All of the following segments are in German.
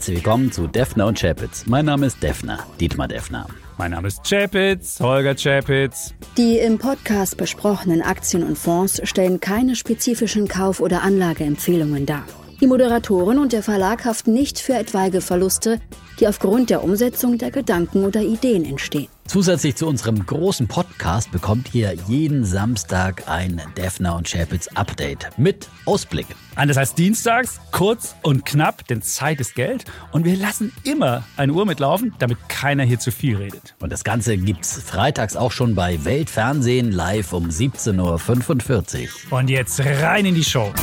herzlich willkommen zu Defner und Chapitz. Mein Name ist Defner, Dietmar Defner. Mein Name ist Chapitz, Holger Chapitz. Die im Podcast besprochenen Aktien und Fonds stellen keine spezifischen Kauf- oder Anlageempfehlungen dar. Die Moderatoren und der Verlag haften nicht für etwaige Verluste, die aufgrund der Umsetzung der Gedanken oder Ideen entstehen. Zusätzlich zu unserem großen Podcast bekommt ihr jeden Samstag ein Defner und Chapitz Update mit Ausblick. Das heißt dienstags, kurz und knapp, denn Zeit ist Geld. Und wir lassen immer eine Uhr mitlaufen, damit keiner hier zu viel redet. Und das Ganze gibt's freitags auch schon bei Weltfernsehen live um 17.45 Uhr. Und jetzt rein in die Show.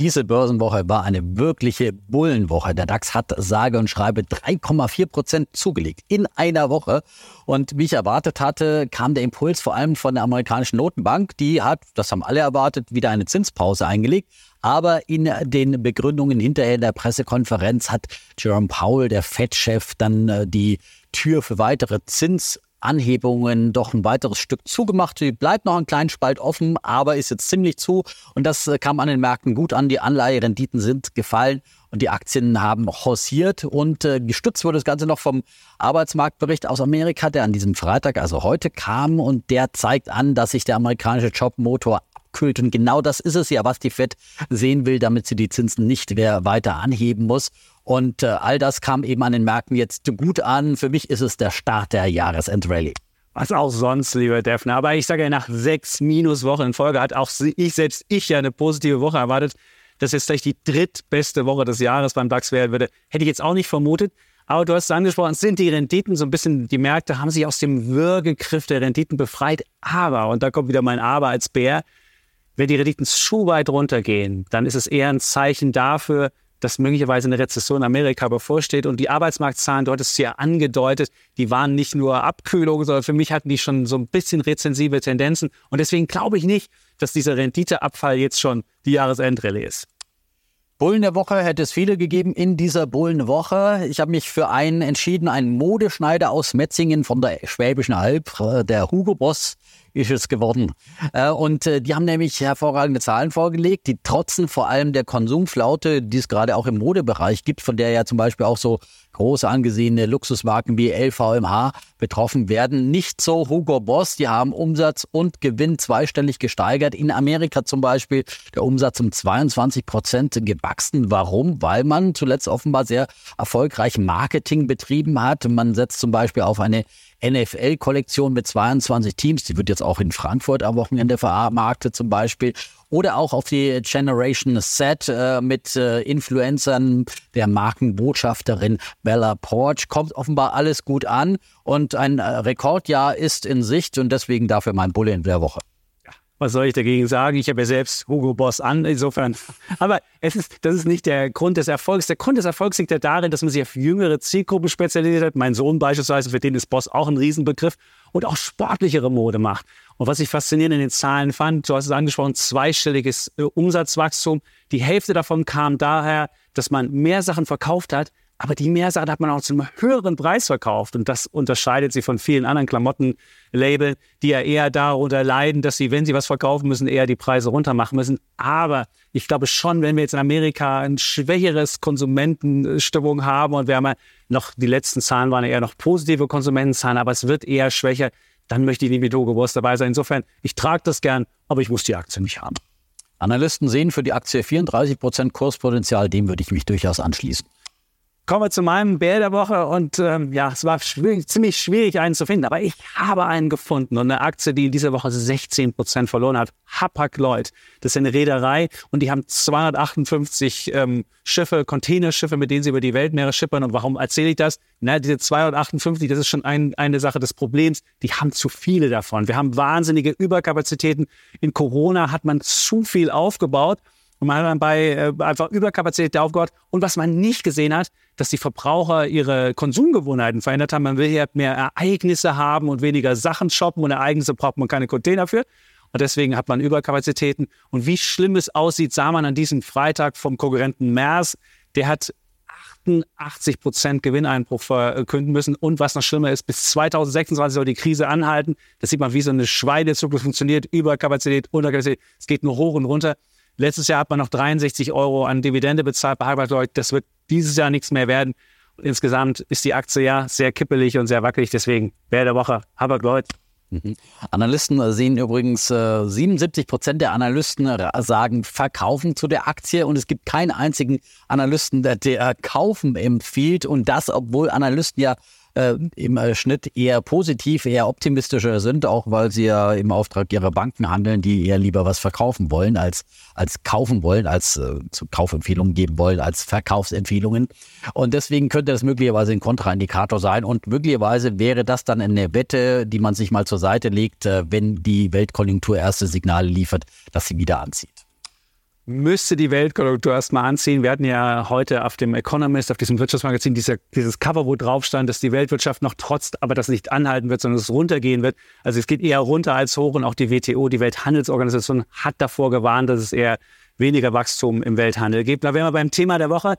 Diese Börsenwoche war eine wirkliche Bullenwoche. Der DAX hat sage und schreibe 3,4 Prozent zugelegt in einer Woche. Und wie ich erwartet hatte, kam der Impuls vor allem von der amerikanischen Notenbank. Die hat, das haben alle erwartet, wieder eine Zinspause eingelegt. Aber in den Begründungen hinterher in der Pressekonferenz hat Jerome Powell, der Fed-Chef, dann äh, die Tür für weitere Zins Anhebungen doch ein weiteres Stück zugemacht. Sie bleibt noch einen kleinen Spalt offen, aber ist jetzt ziemlich zu. Und das äh, kam an den Märkten gut an. Die Anleiherenditen sind gefallen und die Aktien haben haussiert. Und äh, gestützt wurde das Ganze noch vom Arbeitsmarktbericht aus Amerika, der an diesem Freitag, also heute kam. Und der zeigt an, dass sich der amerikanische Jobmotor abkühlt. Und genau das ist es ja, was die FED sehen will, damit sie die Zinsen nicht mehr weiter anheben muss. Und äh, all das kam eben an den Märkten jetzt gut an. Für mich ist es der Start der Jahresendrallye. Was auch sonst, lieber Defner. Aber ich sage ja, nach sechs Minuswochen in Folge hat auch ich, selbst ich ja eine positive Woche erwartet. Dass jetzt vielleicht die drittbeste Woche des Jahres beim DAX werden würde, hätte ich jetzt auch nicht vermutet. Aber du hast es angesprochen, es sind die Renditen so ein bisschen, die Märkte haben sich aus dem Würgegriff der Renditen befreit. Aber, und da kommt wieder mein Aber als Bär, wenn die Renditen zu weit runtergehen, dann ist es eher ein Zeichen dafür, dass möglicherweise eine Rezession Amerika bevorsteht. Und die Arbeitsmarktzahlen, dort ist ja angedeutet, die waren nicht nur Abkühlung, sondern für mich hatten die schon so ein bisschen rezensive Tendenzen. Und deswegen glaube ich nicht, dass dieser Renditeabfall jetzt schon die Jahresendrallye ist. Bullen der Woche hätte es viele gegeben in dieser Bullenwoche. Ich habe mich für einen entschieden, einen Modeschneider aus Metzingen von der Schwäbischen Alb, äh, der Hugo Boss, ist es geworden. Äh, und äh, die haben nämlich hervorragende Zahlen vorgelegt, die trotzen vor allem der Konsumflaute, die es gerade auch im Modebereich gibt, von der ja zum Beispiel auch so große angesehene Luxusmarken wie LVMH betroffen werden. Nicht so Hugo Boss, die haben Umsatz und Gewinn zweistellig gesteigert. In Amerika zum Beispiel der Umsatz um 22 Prozent gewachsen. Warum? Weil man zuletzt offenbar sehr erfolgreich Marketing betrieben hat. Man setzt zum Beispiel auf eine NFL-Kollektion mit 22 Teams. Die wird jetzt auch in Frankfurt am Wochenende vermarktet zum Beispiel. Oder auch auf die Generation Set äh, mit äh, Influencern der Markenbotschafterin Bella Porch. Kommt offenbar alles gut an und ein äh, Rekordjahr ist in Sicht und deswegen dafür mein Bulle in der Woche was soll ich dagegen sagen? Ich habe ja selbst Hugo Boss an, insofern. Aber es ist, das ist nicht der Grund des Erfolgs. Der Grund des Erfolgs liegt ja darin, dass man sich auf jüngere Zielgruppen spezialisiert hat. Mein Sohn beispielsweise, für den ist Boss auch ein Riesenbegriff und auch sportlichere Mode macht. Und was ich faszinierend in den Zahlen fand, du hast es angesprochen, zweistelliges äh, Umsatzwachstum. Die Hälfte davon kam daher, dass man mehr Sachen verkauft hat, aber die Mehrsache hat man auch zu einem höheren Preis verkauft. Und das unterscheidet sie von vielen anderen Klamottenlabeln, die ja eher darunter leiden, dass sie, wenn sie was verkaufen müssen, eher die Preise runter machen müssen. Aber ich glaube schon, wenn wir jetzt in Amerika ein schwächeres Konsumentenstimmung haben und wir haben ja noch, die letzten Zahlen waren eher noch positive Konsumentenzahlen, aber es wird eher schwächer, dann möchte ich nie mit Hugo Boss dabei sein. Insofern, ich trage das gern, aber ich muss die Aktie nicht haben. Analysten sehen für die Aktie 34 Prozent Kurspotenzial, dem würde ich mich durchaus anschließen. Kommen wir zu meinem Bär der Woche und ähm, ja, es war schwierig, ziemlich schwierig, einen zu finden, aber ich habe einen gefunden und eine Aktie, die in dieser Woche 16 Prozent verloren hat. Hapag-Lloyd, das ist eine Reederei und die haben 258 ähm, Schiffe, Containerschiffe, mit denen sie über die Weltmeere schippern. Und warum erzähle ich das? Na, diese 258, das ist schon ein, eine Sache des Problems. Die haben zu viele davon. Wir haben wahnsinnige Überkapazitäten. In Corona hat man zu viel aufgebaut und man hat dann bei äh, einfach Überkapazität aufgebaut. Und was man nicht gesehen hat, dass die Verbraucher ihre Konsumgewohnheiten verändert haben. Man will hier mehr Ereignisse haben und weniger Sachen shoppen. Und Ereignisse braucht man keine Container für. Und deswegen hat man Überkapazitäten. Und wie schlimm es aussieht, sah man an diesem Freitag vom Konkurrenten Mers. Der hat 88 Prozent Gewinneinbruch verkünden müssen. Und was noch schlimmer ist, bis 2026 soll die Krise anhalten. Das sieht man, wie so eine Schweinezukunft funktioniert. Überkapazität, Unterkapazität. Es geht nur hoch und runter. Letztes Jahr hat man noch 63 Euro an Dividende bezahlt bei Hapag-Lloyd. Das wird dieses Jahr nichts mehr werden. insgesamt ist die Aktie ja sehr kippelig und sehr wackelig. Deswegen Bär der Woche Hapag-Lloyd. Mhm. Analysten sehen übrigens, äh, 77 Prozent der Analysten sagen verkaufen zu der Aktie und es gibt keinen einzigen Analysten, der kaufen empfiehlt und das, obwohl Analysten ja äh, im Schnitt eher positiv, eher optimistischer sind, auch weil sie ja im Auftrag ihrer Banken handeln, die eher lieber was verkaufen wollen, als, als kaufen wollen, als äh, zu Kaufempfehlungen geben wollen, als Verkaufsempfehlungen. Und deswegen könnte das möglicherweise ein Kontraindikator sein. Und möglicherweise wäre das dann eine Wette, die man sich mal zur Seite legt, äh, wenn die Weltkonjunktur erste Signale liefert, dass sie wieder anzieht müsste die Weltkonjunktur erstmal anziehen. Wir hatten ja heute auf dem Economist, auf diesem Wirtschaftsmagazin, dieser, dieses Cover, wo drauf stand, dass die Weltwirtschaft noch trotz, aber das nicht anhalten wird, sondern es runtergehen wird. Also es geht eher runter als hoch und auch die WTO, die Welthandelsorganisation, hat davor gewarnt, dass es eher weniger Wachstum im Welthandel gibt. Da wären wir beim Thema der Woche.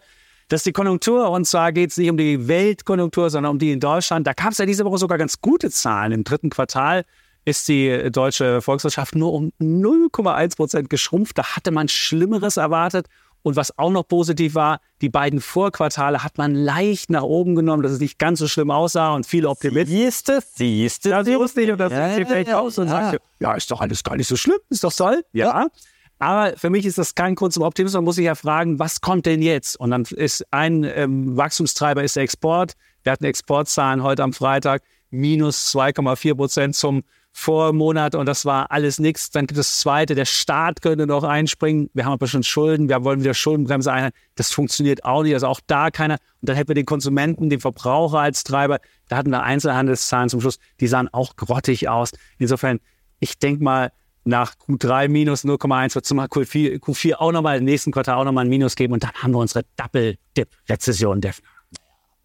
Das ist die Konjunktur und zwar geht es nicht um die Weltkonjunktur, sondern um die in Deutschland. Da gab es ja diese Woche sogar ganz gute Zahlen im dritten Quartal ist die deutsche Volkswirtschaft nur um 0,1 Prozent geschrumpft. Da hatte man Schlimmeres erwartet. Und was auch noch positiv war, die beiden Vorquartale hat man leicht nach oben genommen, dass es nicht ganz so schlimm aussah und viele Optimisten. Siehst du, siehst du. Ja, sie wusste nicht, und das ja, sieht vielleicht ja, aus und ja. sagt, ja, ist doch alles gar nicht so schlimm, ist doch toll. Ja. ja. Aber für mich ist das kein Grund zum Optimismus. Man muss sich ja fragen, was kommt denn jetzt? Und dann ist ein ähm, Wachstumstreiber ist der Export. Wir hatten Exportzahlen heute am Freitag, minus 2,4 Prozent zum vor Monat und das war alles nichts. Dann gibt es das zweite, der Staat könnte noch einspringen. Wir haben aber schon Schulden, wir wollen wieder Schuldenbremse ein. Das funktioniert auch nicht, also auch da keiner. Und dann hätten wir den Konsumenten, den Verbraucher als Treiber. Da hatten wir Einzelhandelszahlen zum Schluss, die sahen auch grottig aus. Insofern, ich denke mal, nach Q3 minus 0,1 wird es mal Q4, Q4 auch nochmal, im nächsten Quartal auch nochmal ein Minus geben und dann haben wir unsere Double-Dip-Rezession definitiv.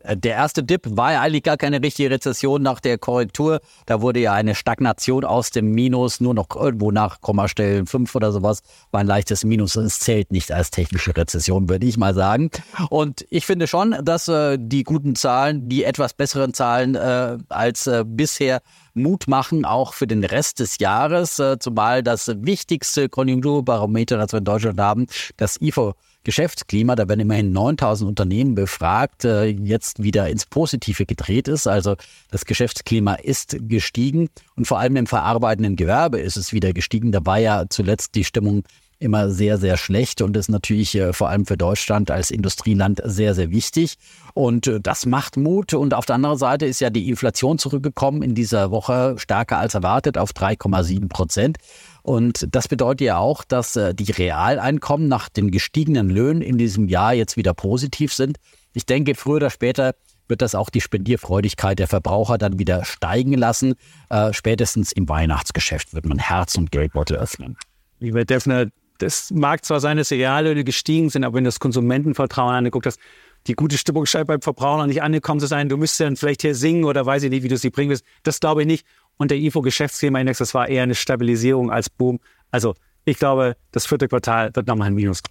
Äh, der erste Dip war ja eigentlich gar keine richtige Rezession nach der Korrektur. Da wurde ja eine Stagnation aus dem Minus, nur noch irgendwo nach Kommastellen 5 oder sowas, war ein leichtes Minus. Es zählt nicht als technische Rezession, würde ich mal sagen. Und ich finde schon, dass äh, die guten Zahlen, die etwas besseren Zahlen äh, als äh, bisher Mut machen, auch für den Rest des Jahres, äh, zumal das wichtigste Konjunkturbarometer, das wir in Deutschland haben, das IFO Geschäftsklima, da werden immerhin 9000 Unternehmen befragt, äh, jetzt wieder ins Positive gedreht ist. Also das Geschäftsklima ist gestiegen und vor allem im verarbeitenden Gewerbe ist es wieder gestiegen. Da war ja zuletzt die Stimmung immer sehr, sehr schlecht und ist natürlich äh, vor allem für Deutschland als Industrieland sehr, sehr wichtig. Und äh, das macht Mut. Und auf der anderen Seite ist ja die Inflation zurückgekommen in dieser Woche stärker als erwartet auf 3,7 Prozent. Und das bedeutet ja auch, dass äh, die Realeinkommen nach den gestiegenen Löhnen in diesem Jahr jetzt wieder positiv sind. Ich denke, früher oder später wird das auch die Spendierfreudigkeit der Verbraucher dann wieder steigen lassen. Äh, spätestens im Weihnachtsgeschäft wird man Herz und Geldbeutel öffnen. Lieber Defner, das mag zwar sein, dass die Reallöhne gestiegen sind, aber wenn du das Konsumentenvertrauen anguckst, dass die gute Stimmung scheint beim Verbraucher noch nicht angekommen zu sein. Du müsstest dann vielleicht hier singen oder weiß ich nicht, wie du sie bringen willst. Das glaube ich nicht. Und der IFO-Geschäftsklimaindex, das war eher eine Stabilisierung als Boom. Also ich glaube, das vierte Quartal wird nochmal ein Minus.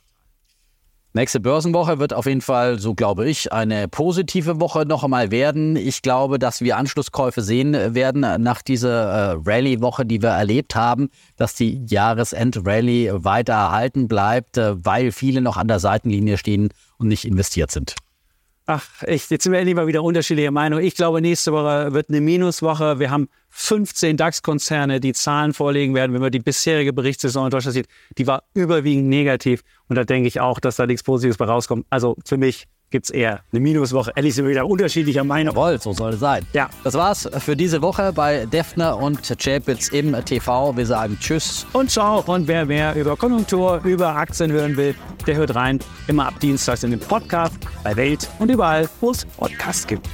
Nächste Börsenwoche wird auf jeden Fall, so glaube ich, eine positive Woche noch einmal werden. Ich glaube, dass wir Anschlusskäufe sehen werden nach dieser äh, Rallye-Woche, die wir erlebt haben, dass die Jahresend-Rallye weiter erhalten bleibt, äh, weil viele noch an der Seitenlinie stehen und nicht investiert sind. Ach, echt, jetzt sind wir endlich mal wieder unterschiedlicher Meinung. Ich glaube, nächste Woche wird eine Minuswoche. Wir haben 15 DAX-Konzerne, die Zahlen vorlegen werden. Wenn man die bisherige Berichtssaison in Deutschland sieht, die war überwiegend negativ. Und da denke ich auch, dass da nichts Positives bei rauskommt. Also für mich gibt es eher eine Minuswoche. Ehrlich sind wir wieder unterschiedlicher Meinung. Jawohl, so soll es sein. Ja. Das war's für diese Woche bei Defner und Chapitz im TV. Wir sagen Tschüss. Und Ciao. Und wer mehr über Konjunktur, über Aktien hören will, der hört rein. Immer ab Dienstags in den Podcast, bei Welt und überall, wo es Podcasts gibt.